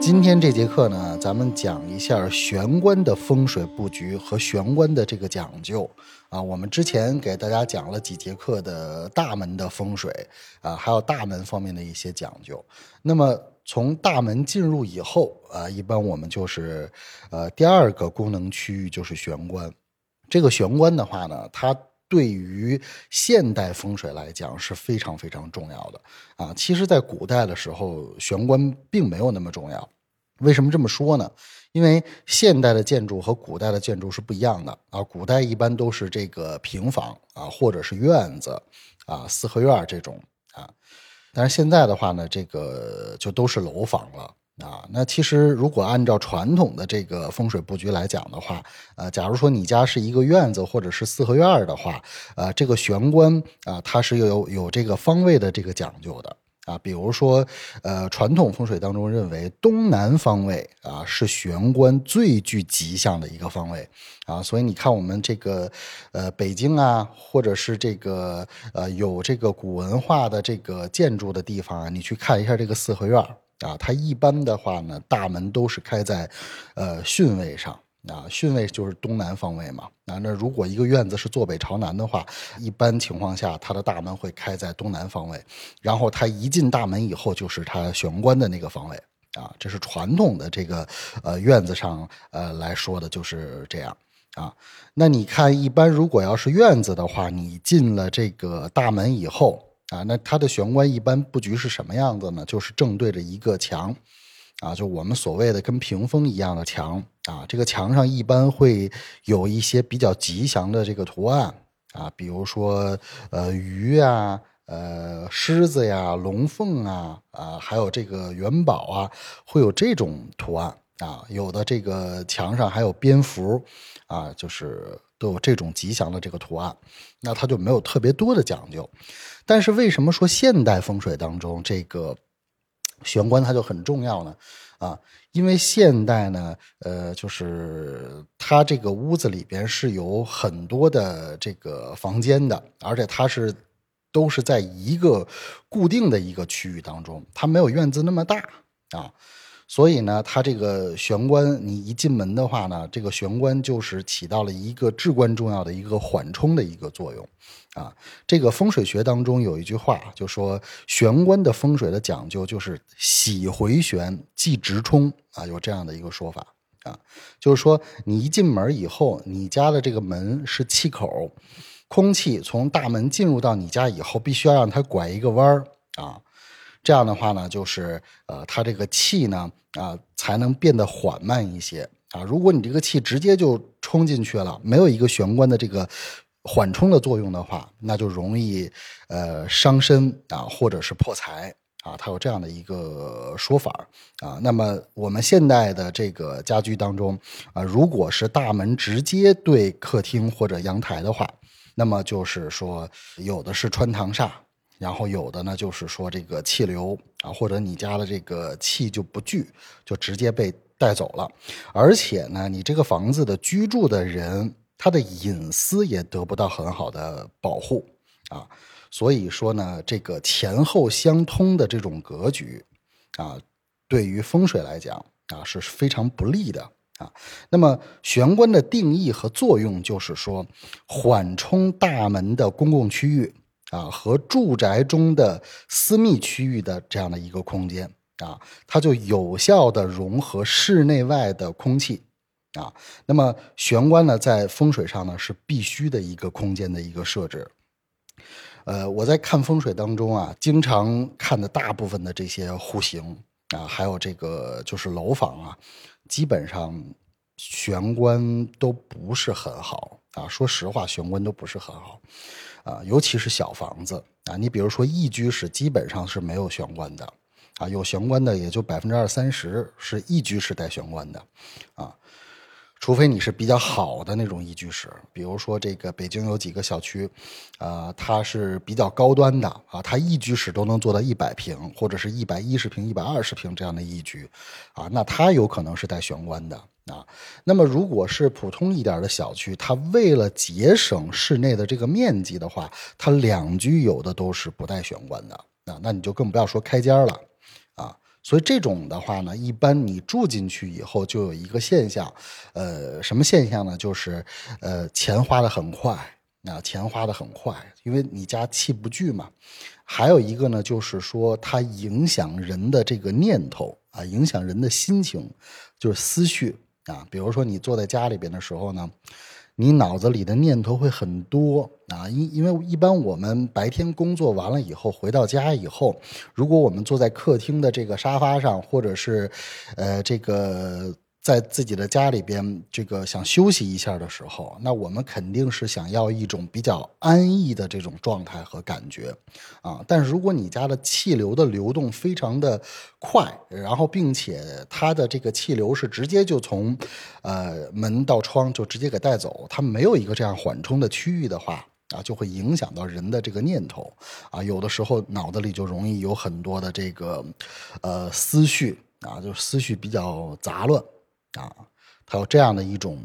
今天这节课呢，咱们讲一下玄关的风水布局和玄关的这个讲究啊。我们之前给大家讲了几节课的大门的风水啊，还有大门方面的一些讲究。那么从大门进入以后啊，一般我们就是呃第二个功能区域就是玄关。这个玄关的话呢，它对于现代风水来讲是非常非常重要的啊。其实，在古代的时候，玄关并没有那么重要。为什么这么说呢？因为现代的建筑和古代的建筑是不一样的啊。古代一般都是这个平房啊，或者是院子啊、四合院这种啊。但是现在的话呢，这个就都是楼房了啊。那其实如果按照传统的这个风水布局来讲的话，呃，假如说你家是一个院子或者是四合院的话，呃，这个玄关啊，它是有有这个方位的这个讲究的。啊，比如说，呃，传统风水当中认为东南方位啊是玄关最具吉祥的一个方位啊，所以你看我们这个呃北京啊，或者是这个呃有这个古文化的这个建筑的地方啊，你去看一下这个四合院啊，它一般的话呢，大门都是开在呃巽位上。啊，巽位就是东南方位嘛。啊，那如果一个院子是坐北朝南的话，一般情况下它的大门会开在东南方位。然后它一进大门以后，就是它玄关的那个方位。啊，这是传统的这个呃院子上呃来说的就是这样。啊，那你看，一般如果要是院子的话，你进了这个大门以后，啊，那它的玄关一般布局是什么样子呢？就是正对着一个墙。啊，就我们所谓的跟屏风一样的墙啊，这个墙上一般会有一些比较吉祥的这个图案啊，比如说呃鱼啊、呃狮子呀、龙凤啊啊，还有这个元宝啊，会有这种图案啊。有的这个墙上还有蝙蝠啊，就是都有这种吉祥的这个图案，那它就没有特别多的讲究。但是为什么说现代风水当中这个？玄关它就很重要呢，啊，因为现代呢，呃，就是它这个屋子里边是有很多的这个房间的，而且它是都是在一个固定的一个区域当中，它没有院子那么大啊。所以呢，它这个玄关，你一进门的话呢，这个玄关就是起到了一个至关重要的一个缓冲的一个作用，啊，这个风水学当中有一句话，就说玄关的风水的讲究就是喜回旋，忌直冲，啊，有这样的一个说法，啊，就是说你一进门以后，你家的这个门是气口，空气从大门进入到你家以后，必须要让它拐一个弯儿，啊。这样的话呢，就是呃，它这个气呢啊，才能变得缓慢一些啊。如果你这个气直接就冲进去了，没有一个玄关的这个缓冲的作用的话，那就容易呃伤身啊，或者是破财啊。它有这样的一个说法啊。那么我们现代的这个家居当中啊，如果是大门直接对客厅或者阳台的话，那么就是说有的是穿堂煞。然后有的呢，就是说这个气流啊，或者你家的这个气就不聚，就直接被带走了。而且呢，你这个房子的居住的人，他的隐私也得不到很好的保护啊。所以说呢，这个前后相通的这种格局啊，对于风水来讲啊是非常不利的啊。那么玄关的定义和作用就是说，缓冲大门的公共区域。啊，和住宅中的私密区域的这样的一个空间啊，它就有效的融合室内外的空气啊。那么玄关呢，在风水上呢是必须的一个空间的一个设置。呃，我在看风水当中啊，经常看的大部分的这些户型啊，还有这个就是楼房啊，基本上玄关都不是很好啊。说实话，玄关都不是很好。啊，尤其是小房子啊，你比如说一居室，基本上是没有玄关的，啊，有玄关的也就百分之二三十是一居室带玄关的，啊，除非你是比较好的那种一居室，比如说这个北京有几个小区，啊，它是比较高端的啊，它一居室都能做到一百平或者是一百一十平、一百二十平这样的一居，啊，那它有可能是带玄关的。啊，那么如果是普通一点的小区，它为了节省室内的这个面积的话，它两居有的都是不带玄关的啊，那你就更不要说开间了。所以这种的话呢，一般你住进去以后就有一个现象，呃，什么现象呢？就是呃，钱花的很快啊，钱花的很快，因为你家气不聚嘛。还有一个呢，就是说它影响人的这个念头啊，影响人的心情，就是思绪啊。比如说你坐在家里边的时候呢。你脑子里的念头会很多啊，因因为一般我们白天工作完了以后回到家以后，如果我们坐在客厅的这个沙发上，或者是，呃，这个。在自己的家里边，这个想休息一下的时候，那我们肯定是想要一种比较安逸的这种状态和感觉，啊，但是如果你家的气流的流动非常的快，然后并且它的这个气流是直接就从，呃门到窗就直接给带走，它没有一个这样缓冲的区域的话，啊，就会影响到人的这个念头，啊，有的时候脑子里就容易有很多的这个，呃思绪，啊，就思绪比较杂乱。啊，它有这样的一种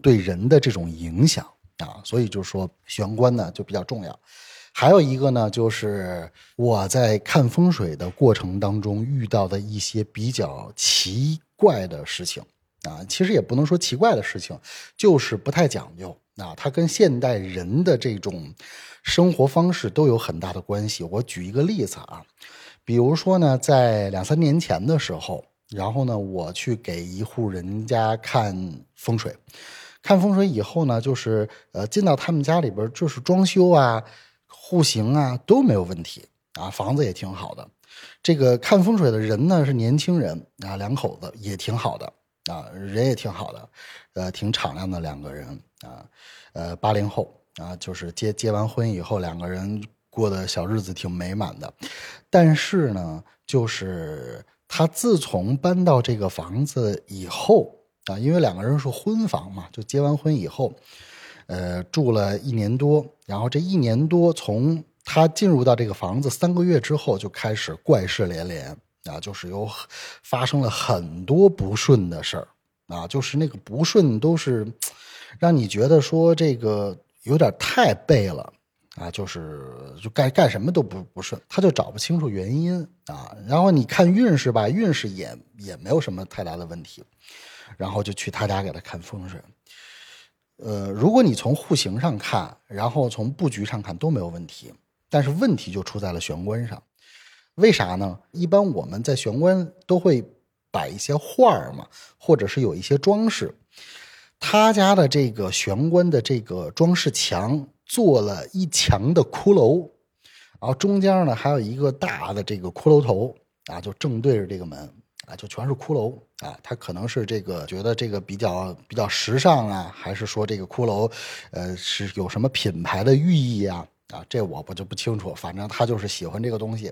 对人的这种影响啊，所以就是说玄关呢就比较重要。还有一个呢，就是我在看风水的过程当中遇到的一些比较奇怪的事情啊，其实也不能说奇怪的事情，就是不太讲究啊，它跟现代人的这种生活方式都有很大的关系。我举一个例子啊，比如说呢，在两三年前的时候。然后呢，我去给一户人家看风水，看风水以后呢，就是呃进到他们家里边，就是装修啊、户型啊都没有问题啊，房子也挺好的。这个看风水的人呢是年轻人啊，两口子也挺好的啊，人也挺好的，呃，挺敞亮的两个人啊，呃，八零后啊，就是结结完婚以后，两个人过的小日子挺美满的。但是呢，就是。他自从搬到这个房子以后啊，因为两个人是婚房嘛，就结完婚以后，呃，住了一年多。然后这一年多，从他进入到这个房子三个月之后，就开始怪事连连啊，就是有发生了很多不顺的事儿啊，就是那个不顺都是让你觉得说这个有点太背了。啊，就是就干干什么都不不顺，他就找不清楚原因啊。然后你看运势吧，运势也也没有什么太大的问题，然后就去他家给他看风水。呃，如果你从户型上看，然后从布局上看都没有问题，但是问题就出在了玄关上。为啥呢？一般我们在玄关都会摆一些画儿嘛，或者是有一些装饰。他家的这个玄关的这个装饰墙。做了一墙的骷髅，然后中间呢还有一个大的这个骷髅头啊，就正对着这个门啊，就全是骷髅啊。他可能是这个觉得这个比较比较时尚啊，还是说这个骷髅，呃，是有什么品牌的寓意啊？啊，这我不就不清楚。反正他就是喜欢这个东西，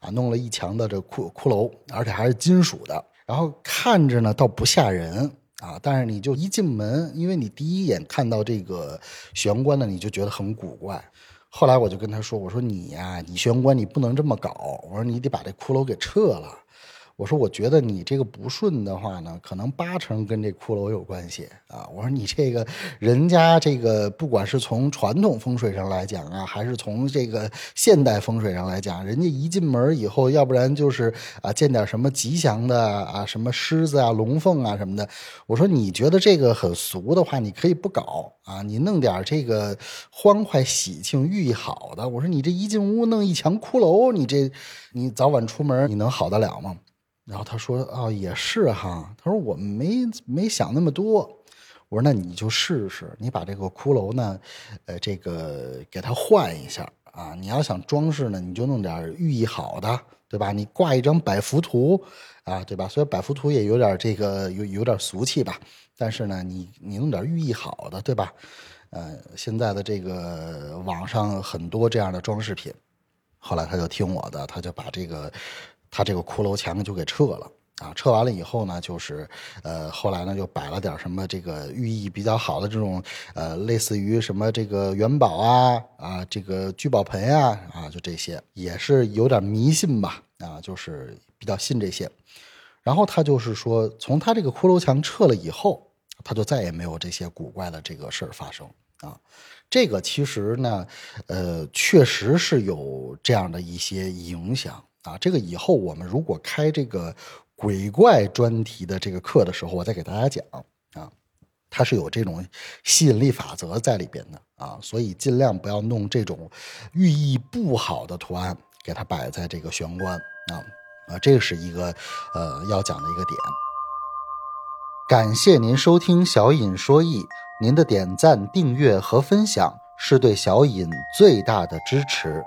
啊，弄了一墙的这骷骷髅，而且还是金属的，然后看着呢倒不吓人。啊！但是你就一进门，因为你第一眼看到这个玄关呢，你就觉得很古怪。后来我就跟他说：“我说你呀，你玄关你不能这么搞。我说你得把这骷髅给撤了。”我说，我觉得你这个不顺的话呢，可能八成跟这骷髅有关系啊。我说你这个人家这个，不管是从传统风水上来讲啊，还是从这个现代风水上来讲，人家一进门以后，要不然就是啊见点什么吉祥的啊，什么狮子啊、龙凤啊什么的。我说你觉得这个很俗的话，你可以不搞啊，你弄点这个欢快喜庆、寓意好的。我说你这一进屋弄一墙骷髅，你这你早晚出门你能好得了吗？然后他说：“哦，也是哈。”他说：“我没没想那么多。”我说：“那你就试试，你把这个骷髅呢，呃，这个给它换一下啊。你要想装饰呢，你就弄点寓意好的，对吧？你挂一张百福图啊，对吧？虽然百福图也有点这个有有点俗气吧，但是呢，你你弄点寓意好的，对吧？呃，现在的这个网上很多这样的装饰品。后来他就听我的，他就把这个。他这个骷髅墙就给撤了啊！撤完了以后呢，就是呃，后来呢就摆了点什么这个寓意比较好的这种呃，类似于什么这个元宝啊啊，这个聚宝盆啊啊，就这些也是有点迷信吧啊，就是比较信这些。然后他就是说，从他这个骷髅墙撤了以后，他就再也没有这些古怪的这个事儿发生啊。这个其实呢，呃，确实是有这样的一些影响。啊。这个以后我们如果开这个鬼怪专题的这个课的时候，我再给大家讲啊。它是有这种吸引力法则在里边的啊，所以尽量不要弄这种寓意不好的图案给它摆在这个玄关啊啊，这是一个呃要讲的一个点。感谢您收听小尹说艺，您的点赞、订阅和分享是对小尹最大的支持。